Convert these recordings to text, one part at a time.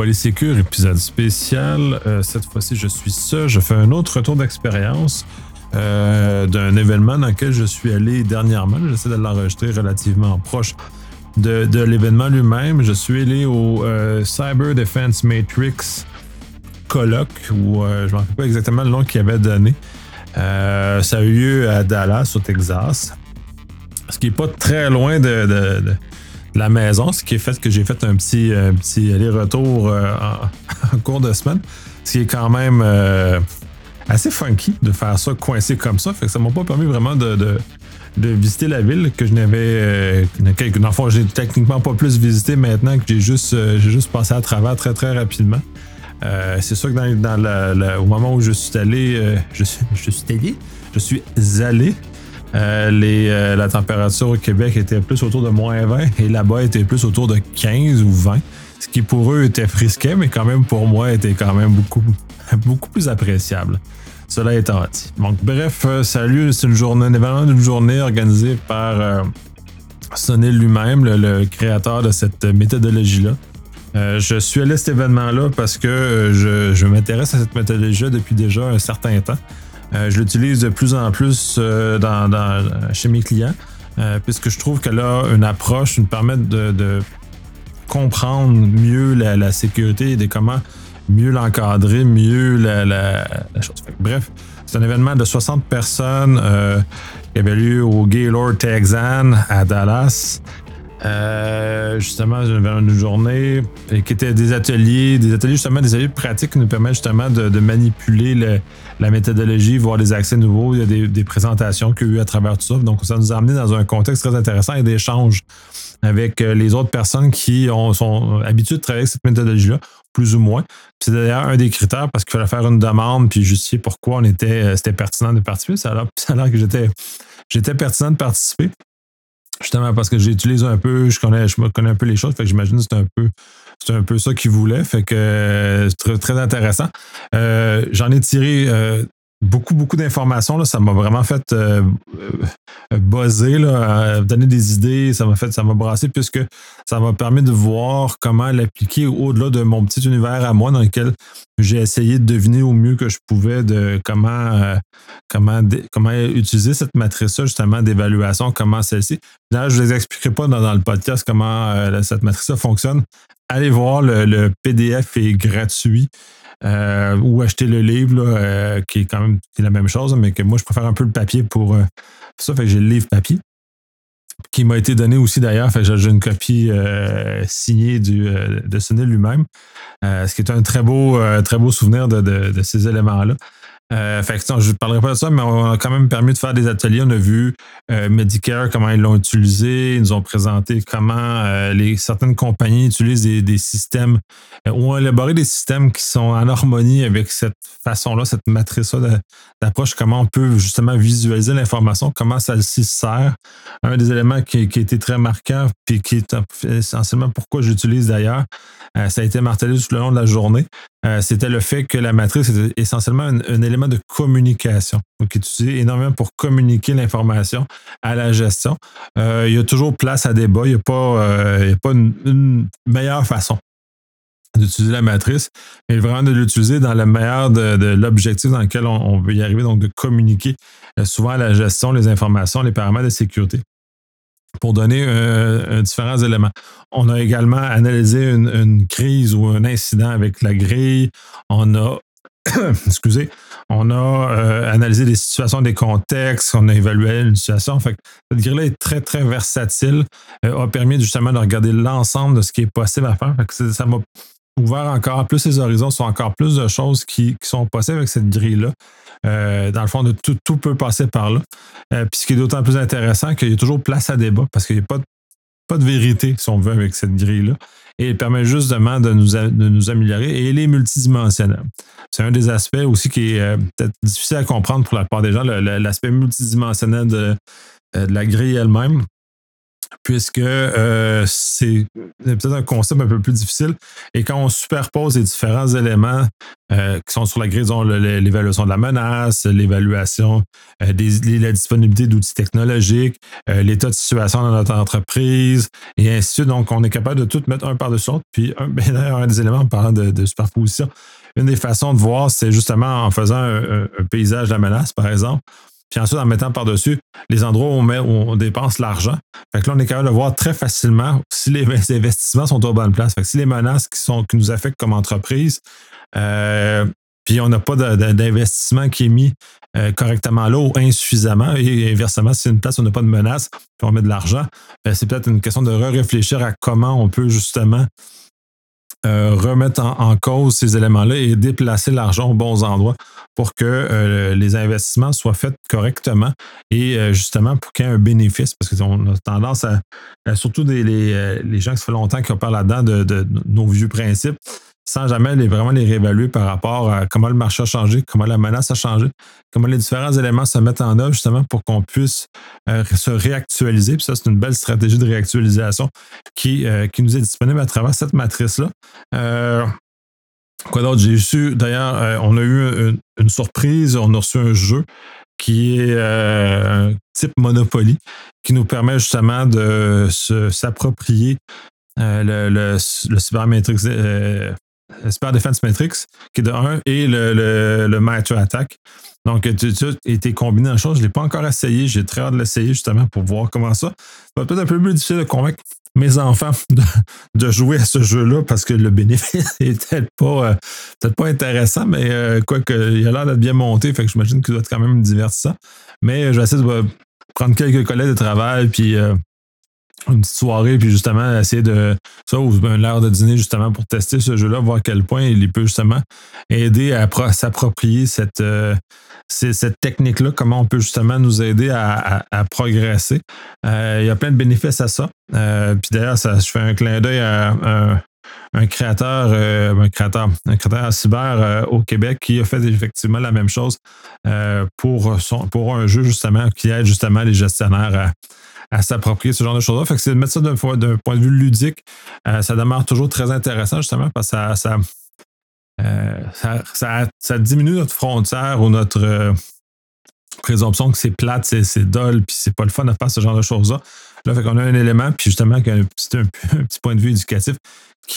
Polysécure, épisode spécial. Euh, cette fois-ci, je suis seul. Je fais un autre retour d'expérience euh, d'un événement dans lequel je suis allé dernièrement. J'essaie de l'enregistrer relativement proche de, l'événement lui-même. Je suis allé au euh, Cyber Defense Matrix colloque, où je ne me rappelle pas exactement le nom qu'il avait donné. ça a eu lieu à Dallas, au Texas. Ce qui n'est pas très loin de la maison, ce qui est fait que j'ai fait un petit, petit aller-retour euh, en, cours de semaine. Ce qui est quand même euh, assez funky de faire ça coincé comme ça. Fait que ça m'a pas permis vraiment de, visiter la ville que je n'avais. Euh, dans le techniquement pas plus visité maintenant que j'ai juste, passé à travers très très rapidement. c'est sûr que dans, au moment où je suis allé, je suis allé, je suis allé euh, euh, la température au Québec était plus autour de moins 20 et là-bas était plus autour de 15 ou 20. Ce qui pour eux était frisquet, mais quand même pour moi était quand même beaucoup, plus appréciable. Cela étant dit. Donc, bref, euh, salut, c'est une journée, un événement d'une journée organisée par Sonny lui-même, le, créateur de cette méthodologie-là. je suis allé à cet événement-là parce que je, je m'intéresse à cette méthodologie depuis déjà un certain temps. Euh, je l'utilise de plus en plus euh, chez mes clients, euh, puisque je trouve qu'elle a une approche qui nous permet de, comprendre mieux la, sécurité et de comment mieux l'encadrer, mieux la, chose. Bref, c'est un événement de 60 personnes qui avait lieu au Gaylord Texan à Dallas. Euh, justement, une journée qui était des ateliers, des ateliers justement, des ateliers pratiques qui nous permettent justement de, manipuler la méthodologie, voir des accès nouveaux. Il y a des, présentations qu'il y a eu à travers tout ça. Donc, ça nous a amené dans un contexte très intéressant et d'échanges avec euh, les autres personnes qui sont habituées de travailler avec cette méthodologie-là, plus ou moins. C'est d'ailleurs un des critères parce qu'il fallait faire une demande puis justifier pourquoi on était, euh, c'était pertinent de participer. Ça a que j'étais, j'étais pertinent de participer. Justement parce que j'utilise un peu, je connais, je connais un peu les choses, fait que j'imagine que c'est un peu un peu ça qu'il voulait. Fait que euh, c'est très, très intéressant. Euh, j'en ai tiré euh, beaucoup, beaucoup d'informations. Ça m'a vraiment fait euh, euh, buzzer, là, donner des idées. Ça m'a fait, ça m'a brassé puisque ça m'a permis de voir comment l'appliquer au-delà de mon petit univers à moi dans lequel j'ai essayé de deviner au mieux que je pouvais de comment, euh, comment, comment utiliser cette matrice-là, justement, d'évaluation, comment celle-ci. Là, je ne vous expliquerai pas dans, le podcast comment cette matrice-là fonctionne. Allez voir, le PDF est gratuit. Euh, ou acheter le livre, euh, qui est quand même la même chose, mais que moi, je préfère un peu le papier pour euh, ça. Fait que j'ai le livre papier qui m'a été donné aussi d'ailleurs. J'ai une copie signée du, de Sunil lui-même, ce qui est un très beau, très beau souvenir de ces éléments-là. Euh, fait que, je ne parlerai pas de ça, mais on a quand même permis de faire des ateliers. On a vu euh, Medicare, comment ils l'ont utilisé. Ils nous ont présenté comment euh, les, certaines compagnies utilisent des, systèmes ou ont élaboré des systèmes qui sont en harmonie avec cette façon-là, cette matrice-là d'approche, comment on peut justement visualiser l'information, comment s'y sert. Un des éléments qui, qui a été très marquant, puis qui est essentiellement pourquoi j'utilise d'ailleurs, ça a été martelé tout le long de la journée, c'était le fait que la matrice était essentiellement un élément de communication, donc utilisé énormément pour communiquer l'information à la gestion. Euh, il y a toujours place à débat, il n'y a pas, euh, une, meilleure façon d'utiliser la matrice, mais vraiment de l'utiliser dans la meilleure de, l'objectif dans lequel on, veut y arriver, donc de communiquer euh, souvent à la gestion les informations, les paramètres de sécurité pour donner différents éléments. On a également analysé une, crise ou un incident avec la grille. On a excusez, on a euh, analysé des situations, des contextes, on a évalué une situation. Fait cette grille-là est très, très versatile, euh, a permis justement de regarder l'ensemble de ce qui est possible à faire. ça m'a ouvert encore plus les horizons sur encore plus de choses qui, sont possibles avec cette grille-là. Euh, dans le fond, tout, tout, peut passer par là. puis ce qui est d'autant plus intéressant qu'il y a toujours place à débat parce qu'il n'y a pas de, pas de vérité, si on veut, avec cette grille-là et elle permet justement de nous, de nous améliorer et elle est multidimensionnelle. C'est un des aspects aussi qui est euh, peut-être difficile à comprendre pour la plupart des gens, l'aspect multidimensionnel euh, de, la grille elle-même. Puisque euh, c'est peut-être un concept un peu plus difficile. Et quand on superpose les différents éléments euh, qui sont sur la grille, l'évaluation de la menace, l'évaluation euh, la disponibilité d'outils technologiques, l'état de situation dans notre entreprise, et ainsi de suite. Donc, on est capable de tout mettre un par-dessus l'autre. Puis, un, un des éléments en parlant de, superposition, une des façons de voir, c'est justement en faisant un, un paysage de la menace, par exemple. Puis ensuite, en mettant par-dessus les endroits où on, dépense l'argent. Fait que là, on est capable de voir très facilement si les investissements sont aux bonnes places. Fait que si les menaces qui, nous affectent comme entreprise, euh, puis on n'a pas d'investissement qui est mis euh, correctement là ou insuffisamment, et inversement, si une place où on n'a pas de menace, puis on met de l'argent, ben, c'est peut-être une question de réfléchir à comment on peut justement euh, remettre en, cause ces éléments-là et déplacer l'argent aux bons endroits pour que euh, les investissements soient faits correctement et euh, justement pour qu'il y ait un bénéfice. Parce qu'on a tendance à, surtout les, gens qui se font longtemps qui parlent là-dedans de, nos vieux principes, sans jamais les, vraiment les réévaluer par rapport à comment le marché a changé, comment la menace a changé, comment les différents éléments se mettent en œuvre justement pour qu'on puisse euh, se réactualiser. Puis ça, c'est une belle stratégie de réactualisation qui, euh, qui nous est disponible à travers cette matrice-là. Euh, quoi d'autre? J'ai su, d'ailleurs, on a eu une, surprise, on a reçu un jeu qui est un type Monopoly, qui nous permet justement de s'approprier le, le, le Super Defense Matrix, qui est de 1, et le, le, le Attack. Donc, tout a été combiné en chose. Je ne l'ai pas encore essayé. J'ai très hâte de l'essayer justement pour voir comment ça. Va peut-être un peu plus difficile de convaincre mes enfants de, jouer à ce jeu-là parce que le bénéfice n'est peut-être pas, euh, pas intéressant, mais euh, quoi qu'il a l'air d'être bien monté, fait que j'imagine qu'il doit être quand même divertissant. Mais euh, je vais essayer de prendre quelques collègues de travail puis une petite soirée, puis justement essayer de ça, ou une heure de dîner justement pour tester ce jeu-là, voir à quel point il peut justement aider à s'approprier cette, euh, cette technique-là, comment on peut justement nous aider à, progresser. Euh, il y a plein de bénéfices à ça. Euh, puis d'ailleurs, je fais un clin d'œil à, un créateur, un créateur, un créateur cyber au Québec qui a fait effectivement la même chose pour, son, pour un jeu justement qui aide justement les gestionnaires à, à s'approprier ce genre de choses-là. Fait que c'est de mettre ça d'un point de vue ludique, euh, ça demeure toujours très intéressant justement parce que ça, euh, ça, ça, diminue notre frontière ou notre euh, présomption que c'est plate, c'est dol, puis c'est pas le fun de faire ce genre de choses-là. Là, fait qu'on a un élément, puis justement, un petit, un petit point de vue éducatif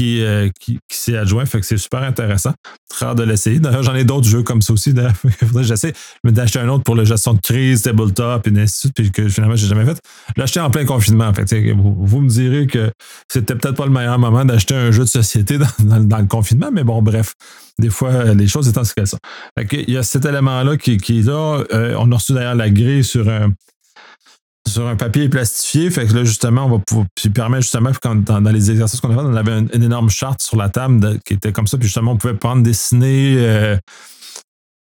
euh, qui, qui, s'est adjoint. Fait que c'est super intéressant. Rare de l'essayer. D'ailleurs, j'en ai d'autres jeux comme ça aussi. D'ailleurs, il faudrait que j'essaie d'acheter un autre pour la gestion de crise, tabletop, et ainsi de suite, puis que finalement, j'ai jamais fait. L'acheter en plein confinement. En fait, vous, me direz que c'était peut-être pas le meilleur moment d'acheter un jeu de société dans, le confinement, mais bon, bref. Des fois, les choses étant ce qu'elles sont. il y a cet élément-là qui, qui est là. Euh, on a reçu d'ailleurs la grille sur un sur un papier plastifié. Fait que là, justement, on va pouvoir, permet justement, quand, dans, les exercices qu'on a fait, on avait une, énorme charte sur la table qui était comme ça. Puis justement, on pouvait prendre, dessiner, euh,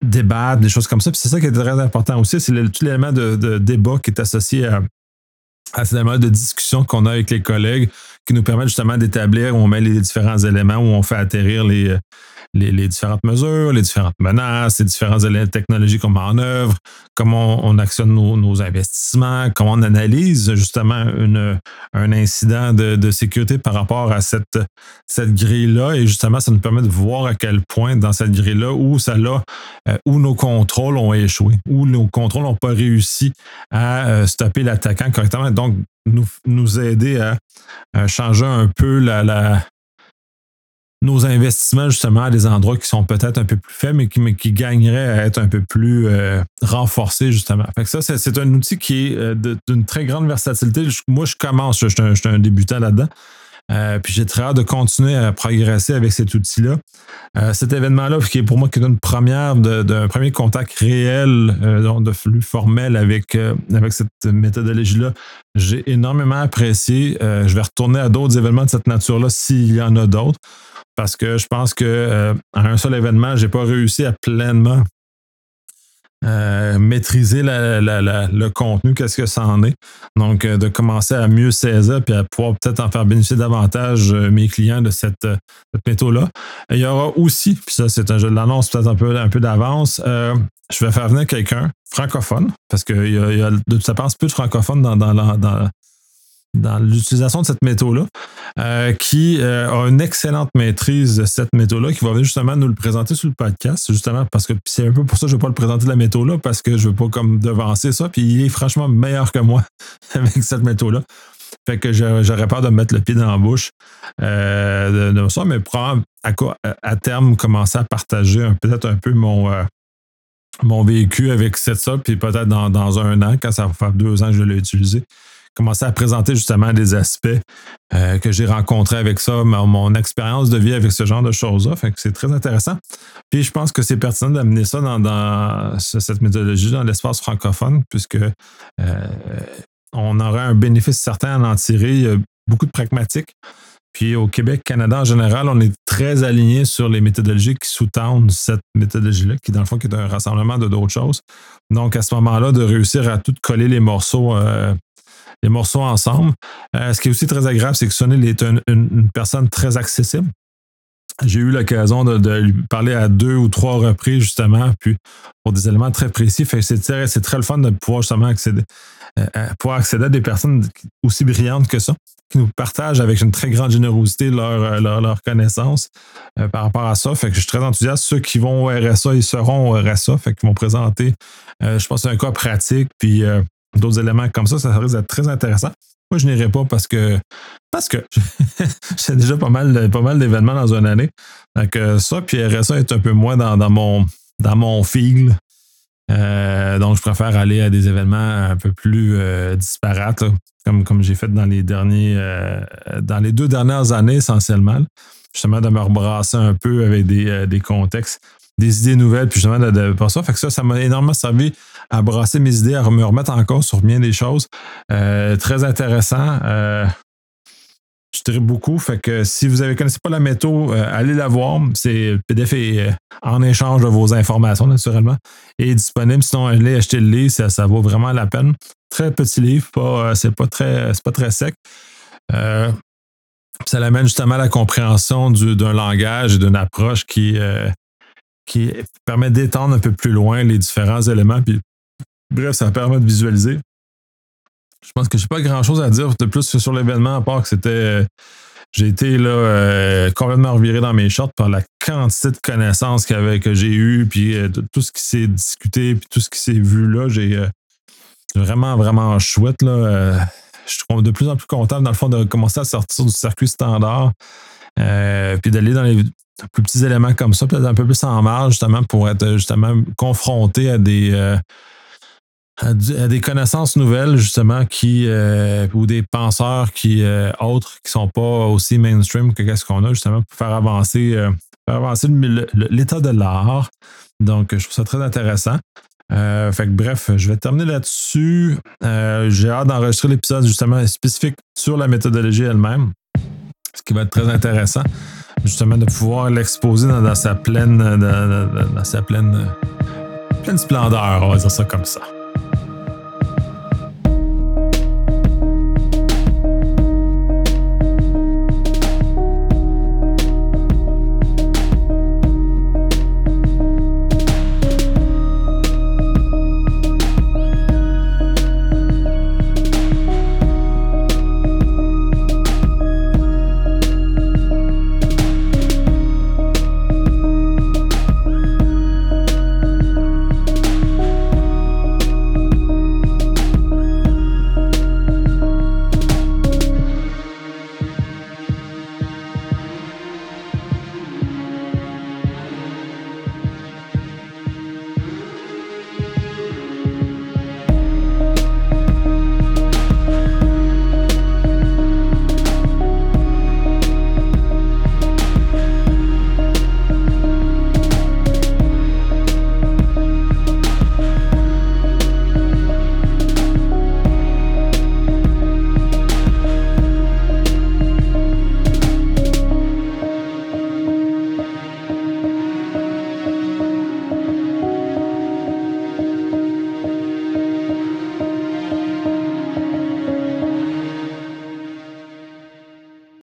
débattre, des choses comme ça. Puis c'est ça qui est très important aussi, c'est tout l'élément de, débat qui est associé à, à ces éléments de discussion qu'on a avec les collègues qui nous permettent justement d'établir où on met les différents éléments, où on fait atterrir les, les, différentes mesures, les différentes menaces, les différentes technologies qu'on met en œuvre, comment on, actionne nos, investissements, comment on analyse justement un incident de, sécurité par rapport à cette, cette grille-là. Et justement, ça nous permet de voir à quel point dans cette grille-là, où ça l'a, euh, où nos contrôles ont échoué, où nos contrôles n'ont pas réussi à euh, stopper l'attaquant correctement. Donc, nous, nous aider à, changer un peu la, nos investissements justement à des endroits qui sont peut-être un peu plus faibles, mais qui, mais qui gagneraient à être un peu plus euh, renforcés justement. Fait que ça, c'est un outil qui est euh, d'une très grande versatilité. moi, je commence, je, suis un, débutant là-dedans. Euh, puis j'ai très hâte de continuer à progresser avec cet outil-là. cet événement-là, qui est pour moi qui est une première d'un premier contact réel, de flux formel avec, avec cette méthodologie-là, j'ai énormément apprécié. je vais retourner à d'autres événements de cette nature-là s'il y en a d'autres parce que je pense que euh, un seul événement, je n'ai pas réussi à pleinement euh, maîtriser le contenu, qu'est-ce que ça en est. Donc, euh, de commencer à mieux saisir puis à pouvoir peut-être en faire bénéficier davantage mes clients de cette, méthode-là. Il y aura aussi, puis ça, c'est un jeu de l'annonce peut-être un peu, un peu d'avance, je vais faire venir quelqu'un francophone, parce qu'il y, a, de peu de francophones dans, dans, dans l'utilisation de cette méthode-là, euh, qui euh, a une excellente maîtrise de cette méthode-là, qui va venir justement nous le présenter sur le podcast, justement parce que c'est un peu pour ça que je ne vais pas le présenter de la méthode-là, parce que je ne veux pas comme devancer ça, puis il est franchement meilleur que moi avec cette méthode-là. Fait que j'aurais peur de mettre le pied dans la bouche euh, de, ça, mais probablement à, à, terme commencer à partager peut-être un peu mon, mon vécu avec cette ça, puis peut-être dans, dans, un an, quand ça va faire deux ans que je l'ai utilisé, commencer à présenter justement des aspects euh, que j'ai rencontrés avec ça, mon, expérience de vie avec ce genre de choses-là. Fait que c'est très intéressant. Puis je pense que c'est pertinent d'amener ça dans, cette méthodologie dans l'espace francophone, puisque euh, on aurait un bénéfice certain à en tirer. Il y a beaucoup de pragmatiques. Puis au Québec, Canada en général, on est très aligné sur les méthodologies qui sous-tendent cette méthodologie-là, qui dans le fond est un rassemblement de d'autres choses. Donc à ce moment-là, de réussir à tout coller les morceaux euh, les morceaux ensemble. Euh, ce qui est aussi très agréable, c'est que Sonny est une, personne très accessible. J'ai eu l'occasion de, lui parler à deux ou trois reprises, justement, puis pour des éléments très précis. c'est très, très le fun de pouvoir justement accéder, euh, pouvoir accéder à des personnes aussi brillantes que ça, qui nous partagent avec une très grande générosité leur, leur, connaissance euh, par rapport à ça. Fait que je suis très enthousiaste. Ceux qui vont au RSA, ils seront au RSA, fait qu'ils vont présenter, je pense, un cas pratique, puis d'autres éléments comme ça, ça risque d'être très intéressant. Moi, je n'irai pas parce que parce j'ai déjà pas mal, d'événements dans une année. Donc ça, puis RSA est un peu moins dans, mon dans mon fil. Euh, donc, je préfère aller à des événements un peu plus euh, disparates, comme, j'ai fait dans les derniers euh, dans les deux dernières années essentiellement. Justement, de me rebrasser un peu avec des contextes des idées nouvelles, puis justement de, de ça. Fait que ça, ça m'a énormément servi à brasser mes idées, à me remettre encore sur bien des choses. Euh, très intéressant. Euh, je dirais beaucoup. Fait que si vous ne connaissez pas la méthode, euh, allez la voir. C'est PDF est en échange de vos informations, naturellement. Et disponible. Sinon, allez acheter le livre, ça, ça vaut vraiment la peine. Très petit livre, pas, c'est pas très, pas très sec. ça l'amène justement à la compréhension d'un langage et d'une approche qui, qui permet d'étendre un peu plus loin les différents éléments. Puis, bref, ça permet de visualiser. Je pense que je n'ai pas grand chose à dire de plus sur l'événement, à part que c'était. Euh, j'ai été là euh, complètement reviré dans mes shorts par la quantité de connaissances que j'ai eues, puis euh, tout ce qui s'est discuté, puis tout ce qui s'est vu là. J'ai vraiment, vraiment chouette. Là, je suis de plus en plus content, dans le fond, de commencer à sortir du circuit standard, puis d'aller dans les plus petits éléments comme ça, peut-être un peu plus en marge, justement, pour être justement confronté à des, euh, à, des connaissances nouvelles, justement, qui euh, ou des penseurs qui euh, autres qui sont pas aussi mainstream que qu'est-ce qu'on a, justement, pour faire avancer, faire avancer l'état de l'art. Donc, je trouve ça très intéressant. fait que bref, je vais terminer là-dessus. J'ai hâte d'enregistrer l'épisode justement spécifique sur la méthodologie elle-même, ce qui va être très intéressant justement de pouvoir l'exposer dans, sa pleine, dans, sa pleine, pleine splendeur, on va dire ça comme ça.